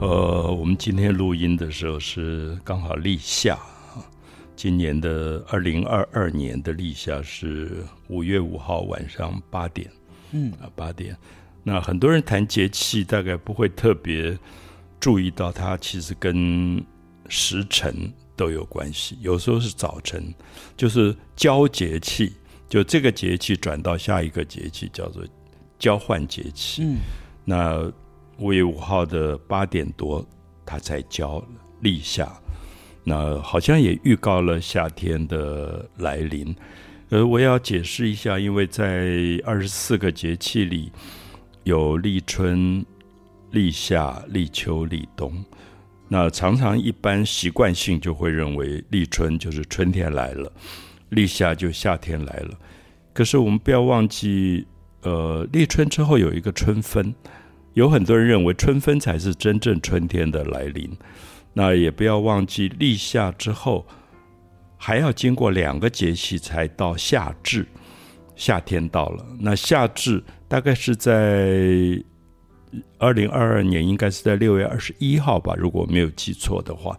呃，我们今天录音的时候是刚好立夏，今年的二零二二年的立夏是五月五号晚上八点，嗯啊八点。那很多人谈节气，大概不会特别注意到它其实跟时辰都有关系。有时候是早晨，就是交节气，就这个节气转到下一个节气，叫做交换节气。嗯，那。五月五号的八点多，它才交立夏，那好像也预告了夏天的来临。呃，我要解释一下，因为在二十四个节气里，有立春、立夏、立秋、立冬。那常常一般习惯性就会认为立春就是春天来了，立夏就夏天来了。可是我们不要忘记，呃，立春之后有一个春分。有很多人认为春分才是真正春天的来临，那也不要忘记立夏之后还要经过两个节气才到夏至，夏天到了。那夏至大概是在二零二二年，应该是在六月二十一号吧，如果没有记错的话，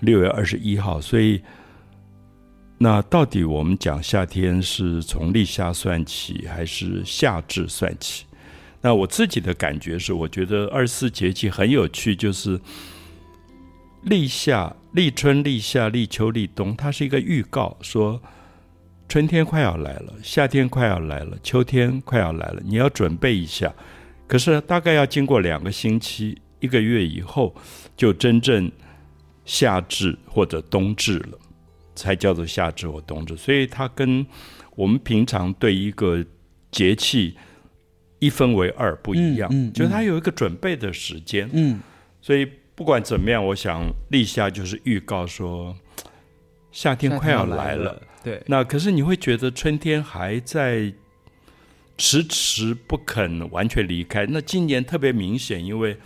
六月二十一号。所以，那到底我们讲夏天是从立夏算起，还是夏至算起？那我自己的感觉是，我觉得二十四节气很有趣，就是立夏、立春、立夏、立秋、立冬，它是一个预告，说春天快要来了，夏天快要来了，秋天快要来了，你要准备一下。可是大概要经过两个星期、一个月以后，就真正夏至或者冬至了，才叫做夏至或冬至。所以它跟我们平常对一个节气。一分为二不一样，就是它有一个准备的时间。嗯，所以不管怎么样，我想立夏就是预告说夏天快要来了。对，那可是你会觉得春天还在迟迟不肯完全离开。那今年特别明显，因为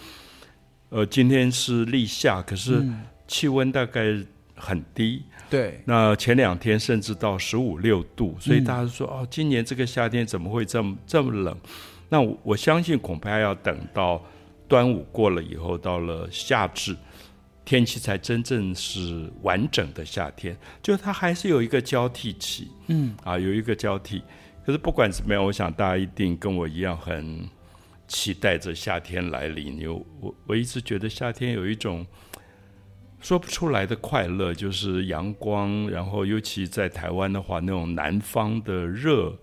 呃今天是立夏，可是气温大概很低。对，那前两天甚至到十五六度，所以大家说哦，今年这个夏天怎么会这么这么冷？那我相信恐怕要等到端午过了以后，到了夏至，天气才真正是完整的夏天。就它还是有一个交替期，嗯，啊，有一个交替。可是不管怎么样，我想大家一定跟我一样很期待着夏天来临。有我，我一直觉得夏天有一种说不出来的快乐，就是阳光，然后尤其在台湾的话，那种南方的热。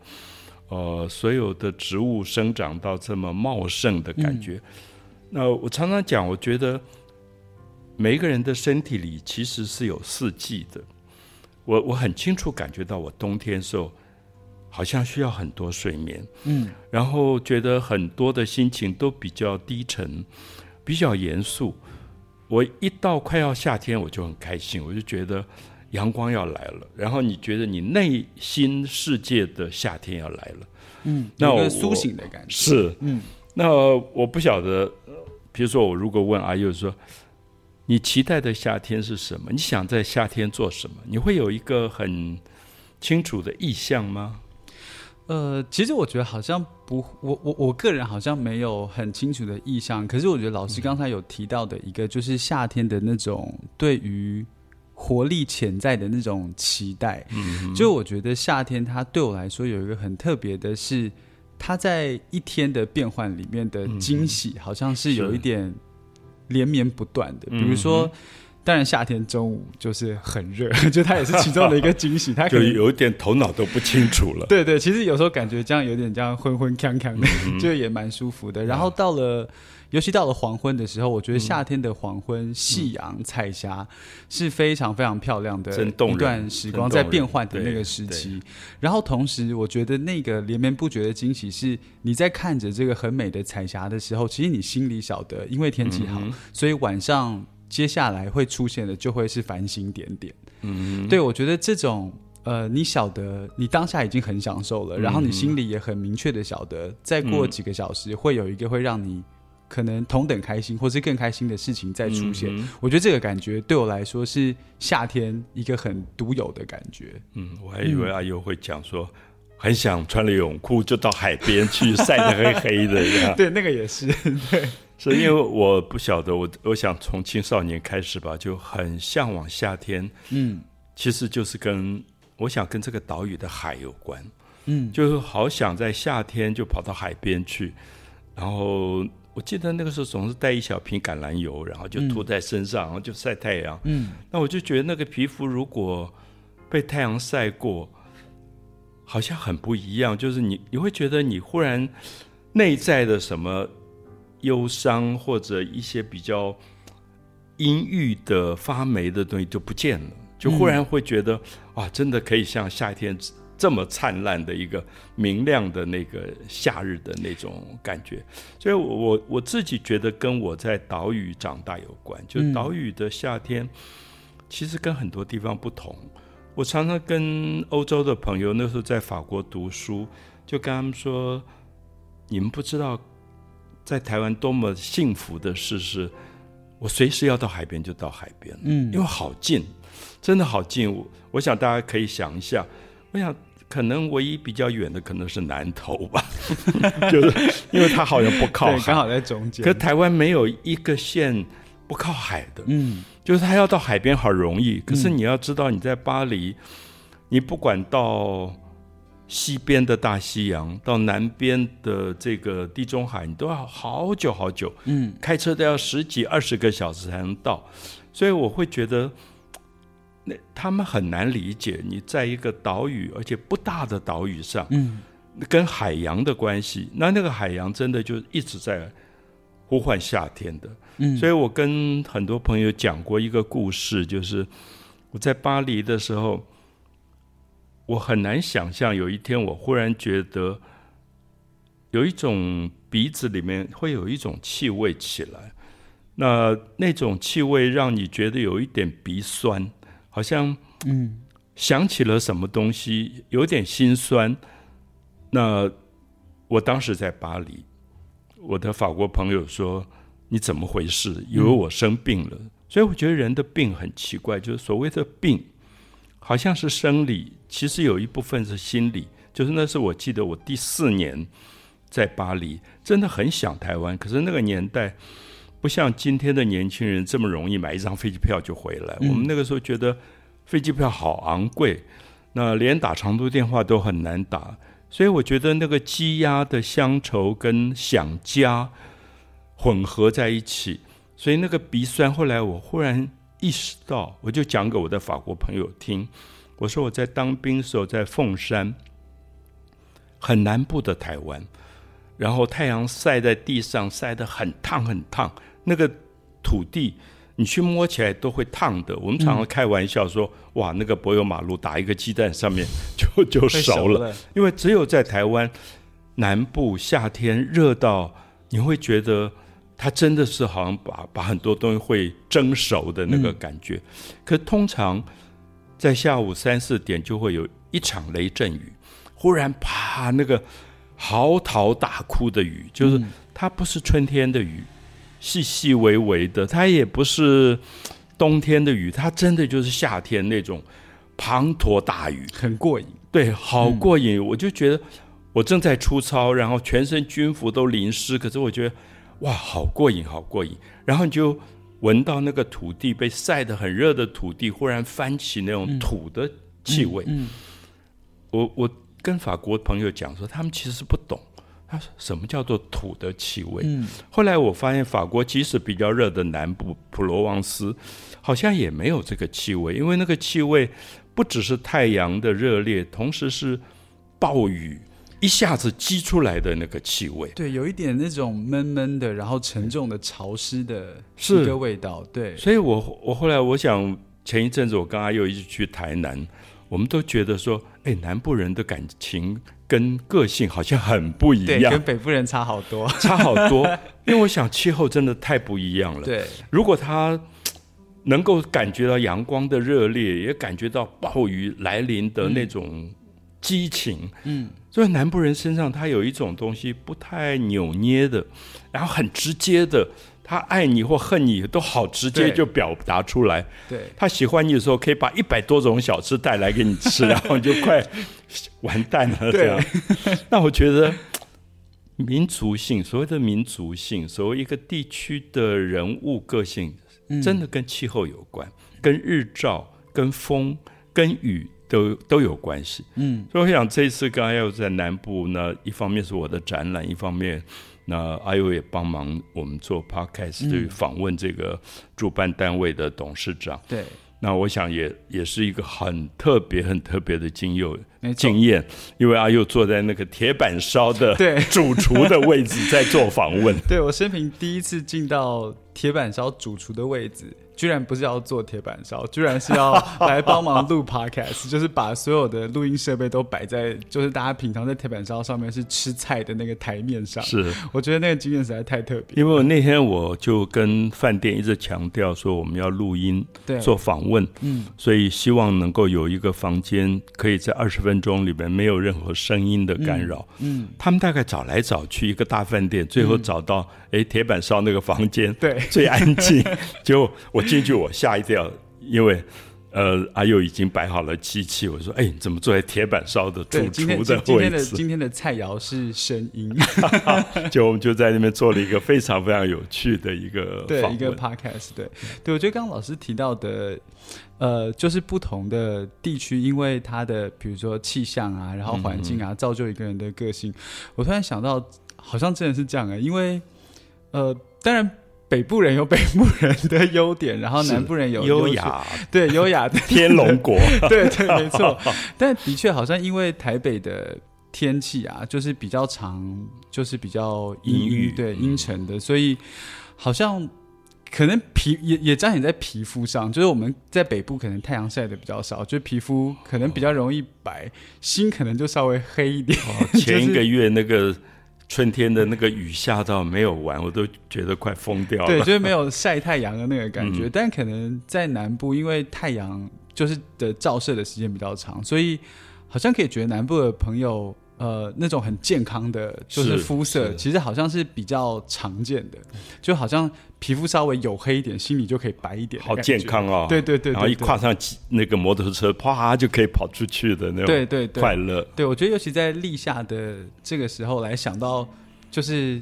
呃，所有的植物生长到这么茂盛的感觉，那我常常讲，我觉得每一个人的身体里其实是有四季的。我我很清楚感觉到，我冬天时候好像需要很多睡眠，嗯，然后觉得很多的心情都比较低沉，比较严肃。我一到快要夏天，我就很开心，我就觉得。阳光要来了，然后你觉得你内心世界的夏天要来了，嗯，那我苏醒的感觉是，嗯，那我不晓得，比如说我如果问阿佑说，你期待的夏天是什么？你想在夏天做什么？你会有一个很清楚的意向吗？呃，其实我觉得好像不，我我我个人好像没有很清楚的意向。可是我觉得老师刚才有提到的一个，就是夏天的那种对于。活力潜在的那种期待，就我觉得夏天它对我来说有一个很特别的是，它在一天的变换里面的惊喜，好像是有一点连绵不断的。比如说，当然夏天中午就是很热，就它也是其中的一个惊喜，它 就有一点头脑都不清楚了。对对，其实有时候感觉这样有点这样昏昏锵锵的，就也蛮舒服的。然后到了。尤其到了黄昏的时候，我觉得夏天的黄昏，夕阳、彩霞是非常非常漂亮的一段时光，在变换的那个时期。然后同时，我觉得那个连绵不绝的惊喜是，你在看着这个很美的彩霞的时候，其实你心里晓得，因为天气好，所以晚上接下来会出现的就会是繁星点点。嗯，对我觉得这种呃，你晓得，你当下已经很享受了，然后你心里也很明确的晓得，再过几个小时会有一个会让你。可能同等开心，或是更开心的事情再出现，我觉得这个感觉对我来说是夏天一个很独有的感觉。嗯，我还以为阿优会讲说，很想穿了泳裤就到海边去晒得黑黑的。对，那个也是，对，是因为我不晓得，我我想从青少年开始吧，就很向往夏天。嗯，其实就是跟我想跟这个岛屿的海有关。嗯，就是好想在夏天就跑到海边去，然后我记得那个时候总是带一小瓶橄榄油，然后就涂在身上，然后就晒太阳。嗯，那我就觉得那个皮肤如果被太阳晒过。好像很不一样，就是你你会觉得你忽然内在的什么忧伤或者一些比较阴郁的发霉的东西就不见了，就忽然会觉得哇，真的可以像夏天这么灿烂的一个明亮的那个夏日的那种感觉。所以，我我我自己觉得跟我在岛屿长大有关，就岛屿的夏天其实跟很多地方不同。我常常跟欧洲的朋友，那时候在法国读书，就跟他们说：“你们不知道，在台湾多么幸福的事是，我随时要到海边就到海边，嗯，因为好近，真的好近。我我想大家可以想一下，我想可能唯一比较远的可能是南投吧，就是因为它好像不靠海，刚好在中间。可台湾没有一个县不靠海的，嗯。”就是他要到海边好容易，可是你要知道，你在巴黎，你不管到西边的大西洋，到南边的这个地中海，你都要好久好久，嗯，开车都要十几二十个小时才能到，所以我会觉得，那他们很难理解你在一个岛屿，而且不大的岛屿上，嗯，跟海洋的关系，那那个海洋真的就一直在。呼唤夏天的，嗯，所以我跟很多朋友讲过一个故事，就是我在巴黎的时候，我很难想象有一天我忽然觉得有一种鼻子里面会有一种气味起来，那那种气味让你觉得有一点鼻酸，好像嗯想起了什么东西，有点心酸。那我当时在巴黎。我的法国朋友说：“你怎么回事？以为我生病了。”所以我觉得人的病很奇怪，就是所谓的病，好像是生理，其实有一部分是心理。就是那是我记得我第四年在巴黎，真的很想台湾。可是那个年代不像今天的年轻人这么容易买一张飞机票就回来。我们那个时候觉得飞机票好昂贵，那连打长途电话都很难打。所以我觉得那个积压的乡愁跟想家混合在一起，所以那个鼻酸。后来我忽然意识到，我就讲给我的法国朋友听，我说我在当兵时候在凤山，很南部的台湾，然后太阳晒在地上，晒得很烫很烫，那个土地。你去摸起来都会烫的。我们常常开玩笑说：“哇，那个柏油马路打一个鸡蛋上面 就就熟了。”因为只有在台湾南部夏天热到你会觉得它真的是好像把把很多东西会蒸熟的那个感觉。可通常在下午三四点就会有一场雷阵雨，忽然啪，那个嚎啕大哭的雨，就是它不是春天的雨。细细微微的，它也不是冬天的雨，它真的就是夏天那种滂沱大雨，很过瘾。对，好过瘾。我就觉得我正在出操，然后全身军服都淋湿，可是我觉得哇，好过瘾，好过瘾。然后你就闻到那个土地被晒得很热的土地，忽然翻起那种土的气味。嗯，我我跟法国朋友讲说，他们其实不懂。他说：“什么叫做土的气味？”嗯，后来我发现，法国即使比较热的南部普罗旺斯，好像也没有这个气味，因为那个气味不只是太阳的热烈，同时是暴雨一下子激出来的那个气味。对，有一点那种闷闷的，然后沉重的、潮湿的一个味道。对，所以我我后来我想，前一阵子我跟阿佑一起去台南，我们都觉得说，哎，南部人的感情。跟个性好像很不一样，跟北部人差好多，差好多。因为我想气候真的太不一样了。对，如果他能够感觉到阳光的热烈，也感觉到暴雨来临的那种激情，嗯，所以南部人身上他有一种东西不太扭捏的，然后很直接的，他爱你或恨你都好直接就表达出来。对，他喜欢你的时候，可以把一百多种小吃带来给你吃，然后你就快完蛋了。这样，那我觉得民族性，所谓的民族性，所谓一个地区的人物个性，真的跟气候有关，跟日照、跟风、跟雨都都有关系。嗯，所以我想这一次刚刚要在南部，呢一方面是我的展览，一方面。那阿尤也帮忙我们做 podcast，去访问这个主办单位的董事长。对，那我想也也是一个很特别、很特别的经验经验，因为阿佑坐在那个铁板烧的 主厨的位置在做访问。对我生平第一次进到铁板烧主厨的位置。居然不是要做铁板烧，居然是要 来帮忙录 podcast，就是把所有的录音设备都摆在，就是大家平常在铁板烧上面是吃菜的那个台面上。是，我觉得那个经验实在太特别。因为那天我就跟饭店一直强调说，我们要录音，对，做访问，嗯，所以希望能够有一个房间，可以在二十分钟里面没有任何声音的干扰。嗯，他们大概找来找去一个大饭店，最后找到。哎，铁板烧那个房间对最安静，就我进去我吓一跳，因为呃阿佑已经摆好了机器，我说哎，你怎么坐在铁板烧的主厨的位置？今天的今天的菜肴是声音，就我们就在那边做了一个非常非常有趣的一个对一个 podcast，对对，我觉得刚刚老师提到的呃，就是不同的地区，因为它的比如说气象啊，然后环境啊，造就一个人的个性。我突然想到，好像真的是这样啊，因为。呃，当然，北部人有北部人的优点，然后南部人有优雅，对优雅 的天龙国，对 对，没错。但的确，好像因为台北的天气啊，就是比较长，就是比较阴郁，对阴沉的，所以好像可能皮也也彰显在皮肤上，就是我们在北部可能太阳晒的比较少，就皮肤可能比较容易白，心可能就稍微黑一点。前一个 月那个。春天的那个雨下到没有完，我都觉得快疯掉了。对，就是没有晒太阳的那个感觉。但可能在南部，因为太阳就是的照射的时间比较长，所以好像可以觉得南部的朋友。呃，那种很健康的，就是肤色，其实好像是比较常见的，就好像皮肤稍微黝黑一点，心里就可以白一点，好健康哦。对对对，然后一跨上那个摩托车，啪就可以跑出去的那种，对对快乐。对，我觉得尤其在立夏的这个时候来想到，就是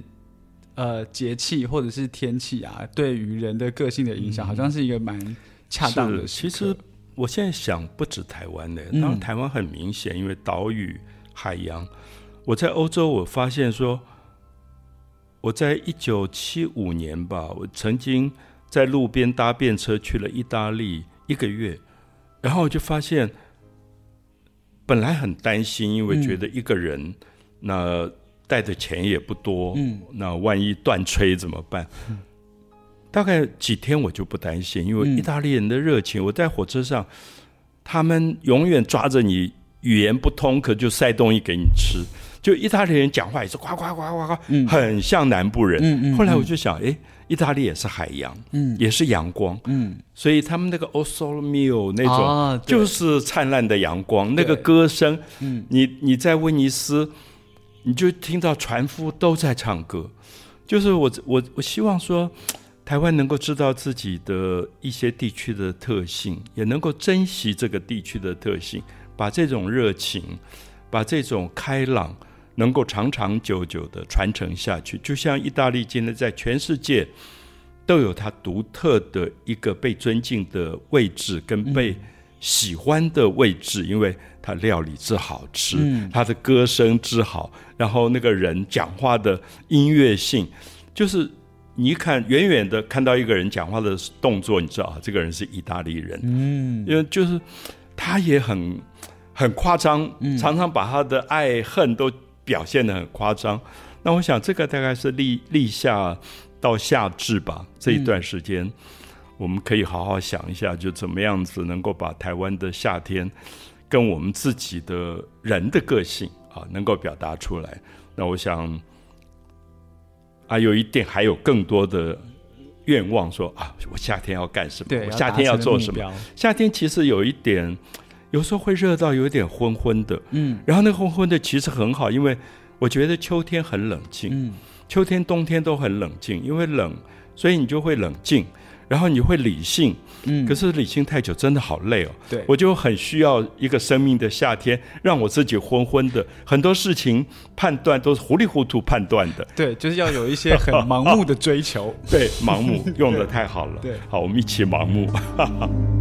呃节气或者是天气啊，对于人的个性的影响，好像是一个蛮恰当的。其实我现在想，不止台湾的，当然台湾很明显，因为岛屿。海洋，我在欧洲，我发现说，我在一九七五年吧，我曾经在路边搭便车去了意大利一个月，然后我就发现，本来很担心，因为觉得一个人那带的钱也不多，嗯，那万一断炊怎么办？大概几天我就不担心，因为意大利人的热情，我在火车上，他们永远抓着你。语言不通，可就塞东西给你吃。就意大利人讲话也是呱呱呱呱呱，很像南部人。后来我就想，哎，意大利也是海洋，也是阳光，所以他们那个 O Sole Mio 那种就是灿烂的阳光，那个歌声，你你在威尼斯，你就听到船夫都在唱歌。就是我我我希望说，台湾能够知道自己的一些地区的特性，也能够珍惜这个地区的特性。把这种热情，把这种开朗，能够长长久久的传承下去。就像意大利今天在全世界都有它独特的一个被尊敬的位置，跟被喜欢的位置，因为它料理之好吃，它的歌声之好，然后那个人讲话的音乐性，就是你一看远远的看到一个人讲话的动作，你知道啊，这个人是意大利人。嗯，因为就是他也很。很夸张，常常把他的爱恨都表现的很夸张。那我想，这个大概是立立夏到夏至吧，这一段时间，我们可以好好想一下，就怎么样子能够把台湾的夏天跟我们自己的人的个性啊，能够表达出来。那我想，啊，有一点还有更多的愿望，说啊，我夏天要干什么？我夏天要做什么？夏天其实有一点。有时候会热到有点昏昏的，嗯，然后那个昏昏的其实很好，因为我觉得秋天很冷静，嗯，秋天冬天都很冷静，因为冷所以你就会冷静，然后你会理性。嗯，可是理性太久真的好累哦。对，我就很需要一个生命的夏天，让我自己昏昏的，很多事情判断都是糊里糊涂判断的。对，就是要有一些很盲目的追求。对，盲目用的太好了。对，好，我们一起盲目。